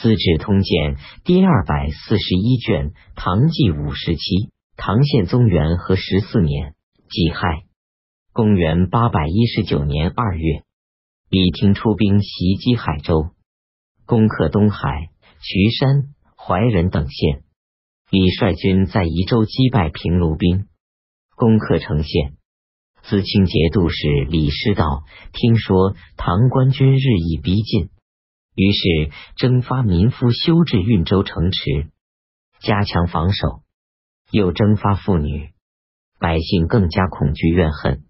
资治通鉴》第二百四十一卷，唐纪五十七，唐宪宗元和十四年己亥，公元八百一十九年二月，李廷出兵袭击海州，攻克东海、徐山、怀仁等县。李率军在宜州击败平卢兵，攻克城县。自清节度使李师道听说唐官军日益逼近，于是征发民夫修治运州城池，加强防守。又征发妇女，百姓更加恐惧怨恨，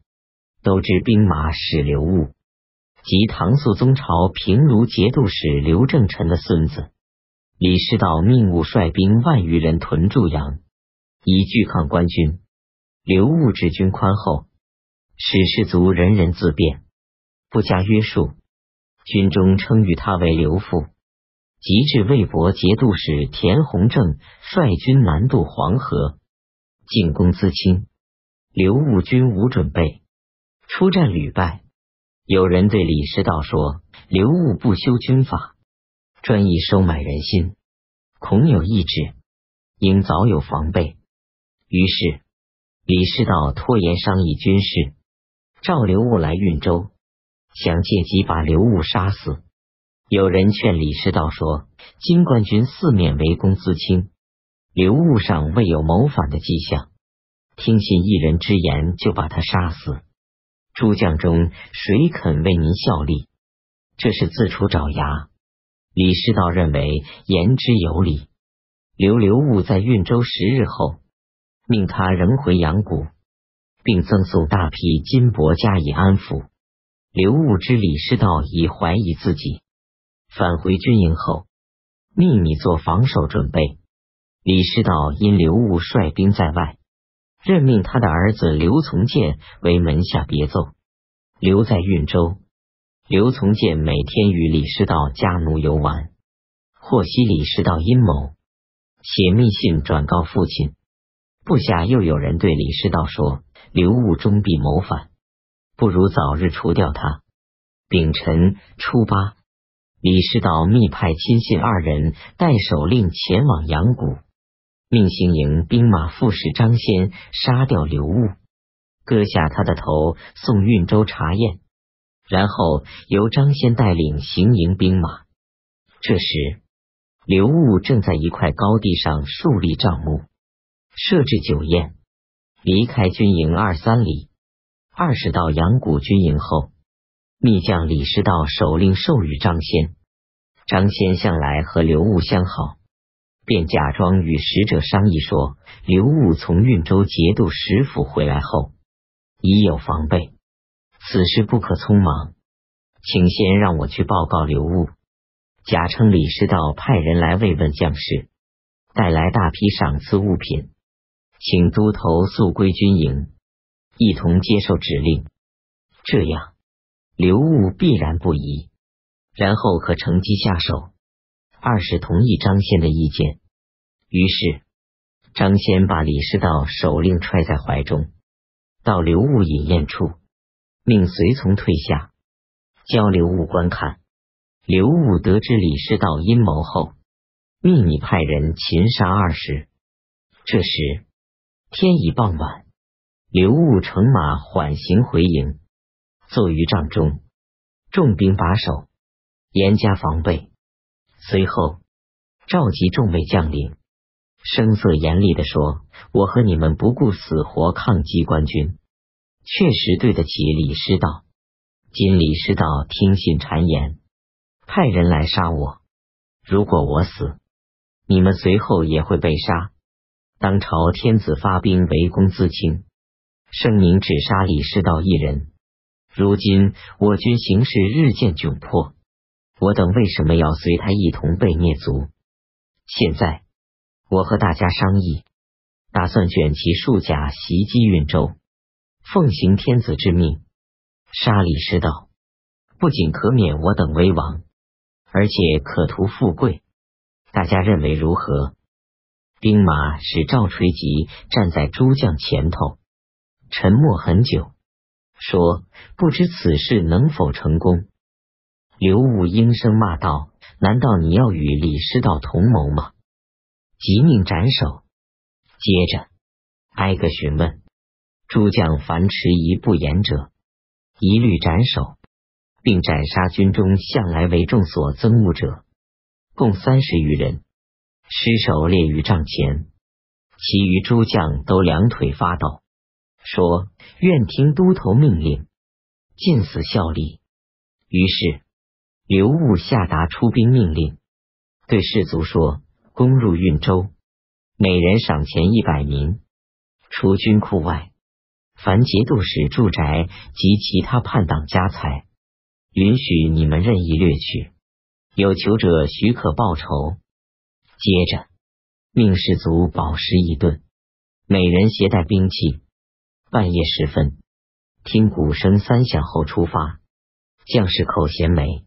都知兵马使刘戊及唐肃宗朝平卢节度使刘正臣的孙子。李师道命务率兵万余人屯驻阳，以拒抗官军。刘戊治军宽厚。使士卒人人自便，不加约束。军中称誉他为刘父。及至魏博节度使田弘正率军南渡黄河，进攻淄青。刘戊军无准备，出战屡败。有人对李师道说：“刘戊不修军法，专意收买人心，恐有异志，应早有防备。”于是李师道拖延商议军事。召刘戊来运州，想借机把刘悟杀死。有人劝李师道说：“金冠军四面围攻淄青，刘悟尚未有谋反的迹象，听信一人之言就把他杀死。诸将中谁肯为您效力？这是自处爪牙。”李师道认为言之有理，留刘悟在运州十日后，命他仍回阳谷。并赠送大批金帛加以安抚。刘戊之李师道已怀疑自己，返回军营后，秘密做防守准备。李师道因刘戊率兵在外，任命他的儿子刘从谏为门下别奏，留在运州。刘从谏每天与李师道家奴游玩，获悉李师道阴谋，写密信转告父亲。部下又有人对李师道说。刘戊终必谋反，不如早日除掉他。丙辰初八，李师道密派亲信二人带首令前往阳谷，命行营兵马副使张先杀掉刘悟，割下他的头送运州查验，然后由张先带领行营兵马。这时，刘悟正在一块高地上树立帐幕，设置酒宴。离开军营二三里，二十到阳谷军营后，密将李师道手令授予张先。张先向来和刘悟相好，便假装与使者商议说：刘悟从运州节度使府回来后，已有防备，此事不可匆忙，请先让我去报告刘悟。假称李师道派人来慰问将士，带来大批赏赐物品。请都头速归军营，一同接受指令。这样，刘戊必然不疑，然后可乘机下手。二是同意张先的意见，于是张先把李师道手令揣在怀中，到刘戊饮宴处，命随从退下，交刘戊观看。刘戊得知李师道阴谋后，秘密派人擒杀二十。这时。天已傍晚，刘戊乘马缓行回营，坐于帐中，重兵把守，严加防备。随后召集众位将领，声色严厉的说：“我和你们不顾死活抗击官军，确实对得起李师道。今李师道听信谗言，派人来杀我。如果我死，你们随后也会被杀。”当朝天子发兵围攻淄青，声明只杀李师道一人。如今我军形势日渐窘迫，我等为什么要随他一同被灭族？现在我和大家商议，打算卷其数甲袭击运州，奉行天子之命，杀李师道，不仅可免我等危亡，而且可图富贵。大家认为如何？兵马使赵垂吉站在诸将前头，沉默很久，说：“不知此事能否成功。”刘武应声骂道：“难道你要与李师道同谋吗？即命斩首。接着挨个询问，诸将凡迟疑不言者，一律斩首，并斩杀军中向来为众所憎恶者，共三十余人。尸首列于帐前，其余诸将都两腿发抖，说：“愿听都头命令，尽死效力。”于是刘悟下达出兵命令，对士卒说：“攻入运州，每人赏钱一百名，除军库外，凡节度使住宅及其他叛党家财，允许你们任意掠取。有求者许可报仇。”接着，命士卒饱食一顿，每人携带兵器。半夜时分，听鼓声三响后出发。将士口衔枚，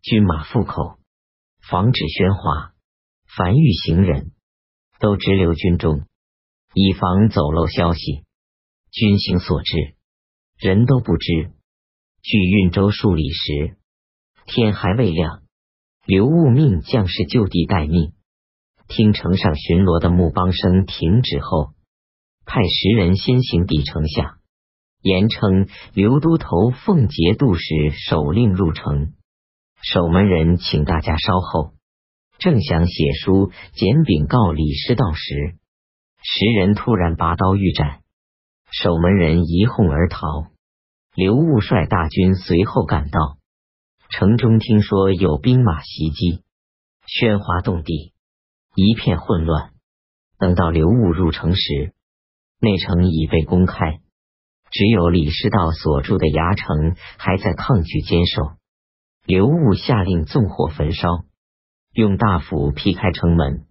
军马复口，防止喧哗。凡遇行人，都直留军中，以防走漏消息。军行所至，人都不知。距运州数里时，天还未亮。刘务命将士就地待命。听城上巡逻的木梆声停止后，派十人先行抵城下，言称刘都头奉节度使手令入城。守门人请大家稍后。正想写书简禀告李师道时，十人突然拔刀欲斩，守门人一哄而逃。刘务率大军随后赶到，城中听说有兵马袭击，喧哗动地。一片混乱。等到刘悟入城时，内城已被公开，只有李师道所住的牙城还在抗拒坚守。刘武下令纵火焚烧，用大斧劈开城门，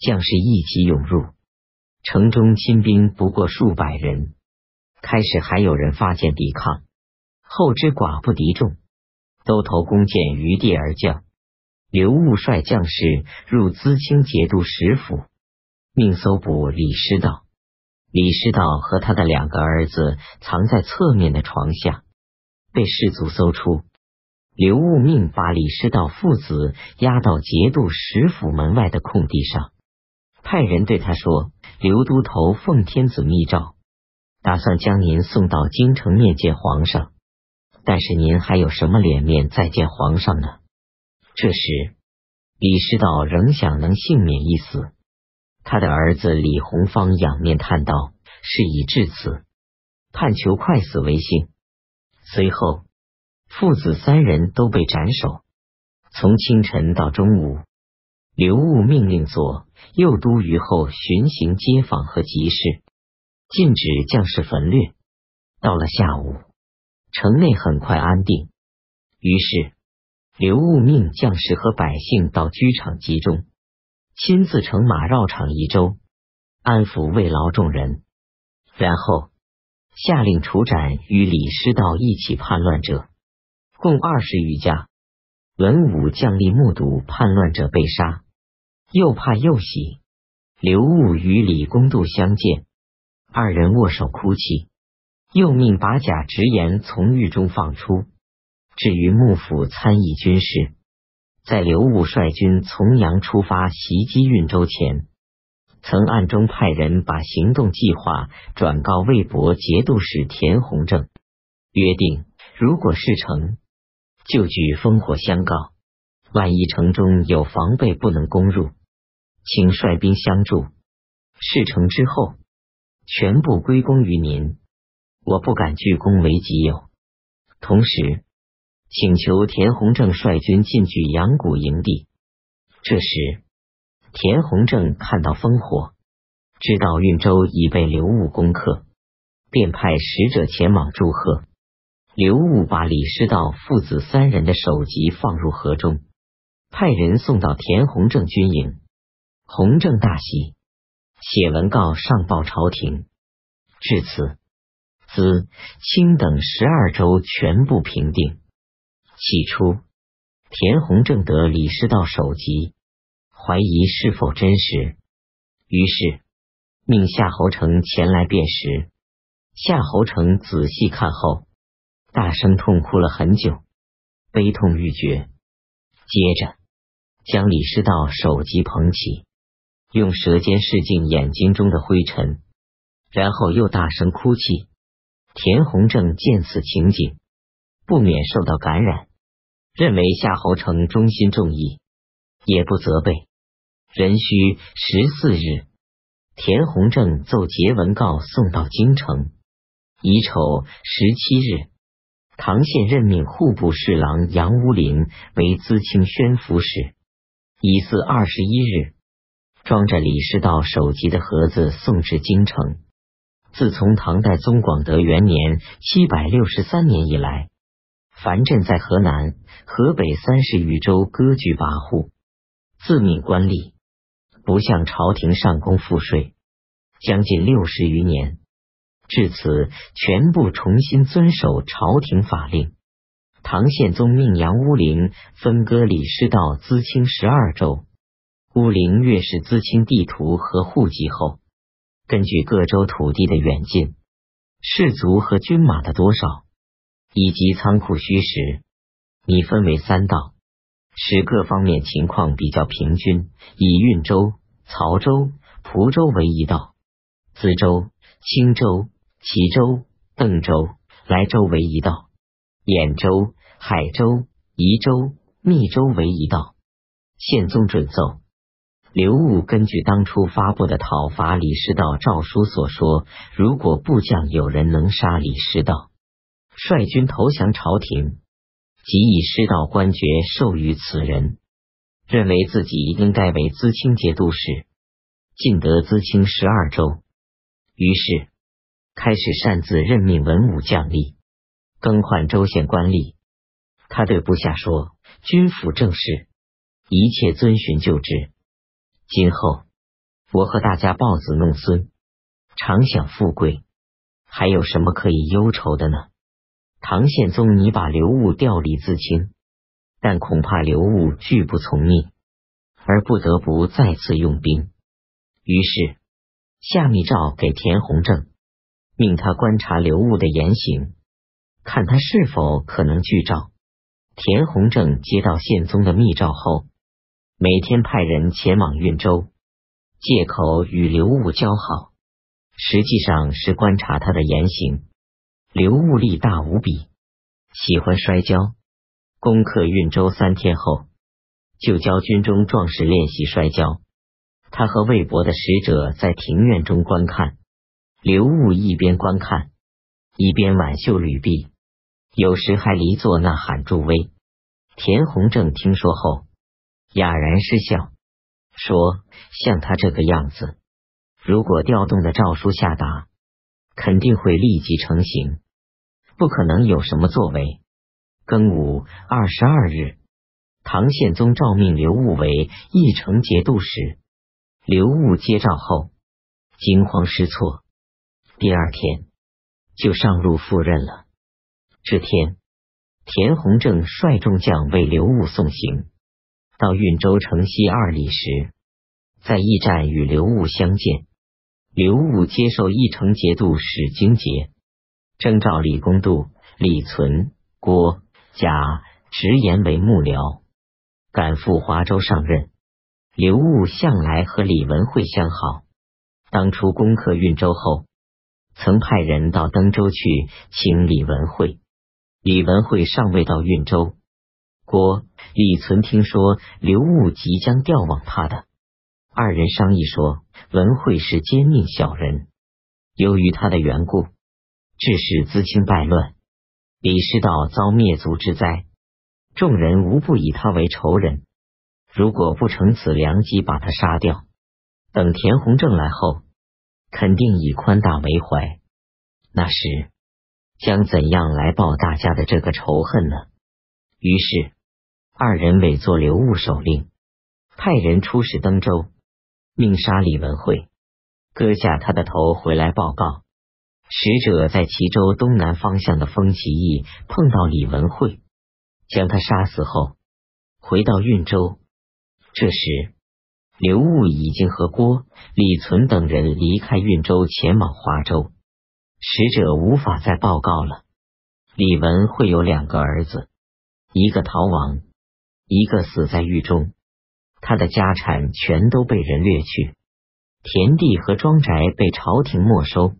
将士一起涌入。城中亲兵不过数百人。开始还有人发箭抵抗，后知寡不敌众，都投弓箭于地而降。刘悟率将士入淄清节度使府，命搜捕李师道。李师道和他的两个儿子藏在侧面的床下，被士卒搜出。刘务命把李师道父子押到节度使府门外的空地上，派人对他说：“刘都头奉天子密诏，打算将您送到京城面见皇上。但是您还有什么脸面再见皇上呢？”这时，李师道仍想能幸免一死。他的儿子李弘芳仰面叹道：“事已至此，盼求快死为幸。”随后，父子三人都被斩首。从清晨到中午，刘悟命令左右都虞后巡行街坊和集市，禁止将士焚掠。到了下午，城内很快安定。于是。刘悟命将士和百姓到居场集中，亲自乘马绕场一周，安抚慰劳众人，然后下令处斩与李师道一起叛乱者，共二十余家。文武将吏目睹叛乱者被杀，又怕又喜。刘悟与李公度相见，二人握手哭泣，又命把甲直言从狱中放出。至于幕府参议军事，在刘武率军从阳出发袭击运州前，曾暗中派人把行动计划转告魏博节度使田弘正，约定如果事成，就举烽火相告；万一城中有防备不能攻入，请率兵相助。事成之后，全部归功于您，我不敢据功为己有。同时。请求田弘正率军进据阳谷营地。这时，田弘正看到烽火，知道运州已被刘武攻克，便派使者前往祝贺。刘武把李师道父子三人的首级放入河中，派人送到田弘正军营。弘正大喜，写文告上报朝廷。至此，资、清等十二州全部平定。起初，田弘正得李师道首级，怀疑是否真实，于是命夏侯成前来辨识。夏侯成仔细看后，大声痛哭了很久，悲痛欲绝。接着，将李师道首级捧起，用舌尖拭净眼睛中的灰尘，然后又大声哭泣。田弘正见此情景，不免受到感染，认为夏侯成忠心重义，也不责备。壬戌十四日，田弘正奏节文告送到京城。乙丑十七日，唐宪任命户部侍郎杨乌林为资清宣抚使。乙巳二十一日，装着李师道首级的盒子送至京城。自从唐代宗广德元年（七百六十三年）以来，樊镇在河南、河北三十余州割据跋扈，自命官吏，不向朝廷上供赋税，将近六十余年。至此，全部重新遵守朝廷法令。唐宪宗命杨乌陵分割李师道资清十二州。乌陵阅视资清地图和户籍后，根据各州土地的远近、士卒和军马的多少，以及仓库虚实，拟分为三道，使各方面情况比较平均。以运州、曹州、蒲州为一道，淄州、青州。齐州、邓州、莱州为一道，兖州、海州、宜州、密州为一道。宪宗准奏，刘武根据当初发布的讨伐李师道诏书所说，如果部将有人能杀李师道，率军投降朝廷，即以师道官爵授予此人，认为自己应该为资清节度使，尽得资清十二州。于是。开始擅自任命文武将吏，更换州县官吏。他对部下说：“军府政事，一切遵循旧制。今后我和大家抱子弄孙，常享富贵，还有什么可以忧愁的呢？”唐宪宗拟把刘悟调离自清，但恐怕刘悟拒不从命，而不得不再次用兵。于是下密诏给田弘正。命他观察刘悟的言行，看他是否可能拒诏。田弘正接到宪宗的密诏后，每天派人前往运州，借口与刘悟交好，实际上是观察他的言行。刘戊力大无比，喜欢摔跤。攻克运州三天后，就教军中壮士练习摔跤。他和魏博的使者在庭院中观看。刘悟一边观看，一边挽袖履臂，有时还离座呐喊助威。田弘正听说后，哑然失笑，说：“像他这个样子，如果调动的诏书下达，肯定会立即成型，不可能有什么作为。”庚午二十二日，唐宪宗诏命刘戊为义城节度使。刘戊接诏后，惊慌失措。第二天就上路赴任了。这天，田弘正率众将为刘戊送行，到运州城西二里时，在驿站与刘戊相见。刘戊接受义城节度使京节，征召李公度、李存、郭、贾直言为幕僚，赶赴华州上任。刘戊向来和李文惠相好，当初攻克运州后。曾派人到登州去请李文惠，李文惠尚未到运州。郭李存听说刘戊即将调往他的，二人商议说，文惠是奸佞小人，由于他的缘故，致使资清败乱，李师道遭灭族之灾，众人无不以他为仇人。如果不乘此良机把他杀掉，等田弘正来后。肯定以宽大为怀，那时将怎样来报大家的这个仇恨呢？于是二人委作刘戊守令，派人出使登州，命杀李文惠，割下他的头回来报告。使者在齐州东南方向的风起义碰到李文惠，将他杀死后，回到运州。这时。刘悟已经和郭、李存等人离开运州，前往华州。使者无法再报告了。李文会有两个儿子，一个逃亡，一个死在狱中。他的家产全都被人掠去，田地和庄宅被朝廷没收。